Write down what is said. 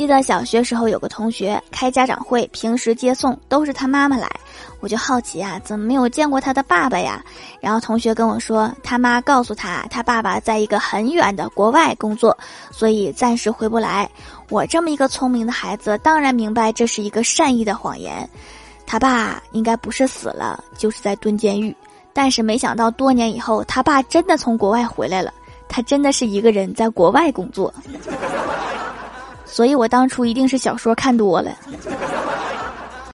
记得小学时候有个同学开家长会，平时接送都是他妈妈来，我就好奇啊，怎么没有见过他的爸爸呀？然后同学跟我说，他妈告诉他，他爸爸在一个很远的国外工作，所以暂时回不来。我这么一个聪明的孩子，当然明白这是一个善意的谎言。他爸应该不是死了，就是在蹲监狱。但是没想到多年以后，他爸真的从国外回来了，他真的是一个人在国外工作。所以我当初一定是小说看多了。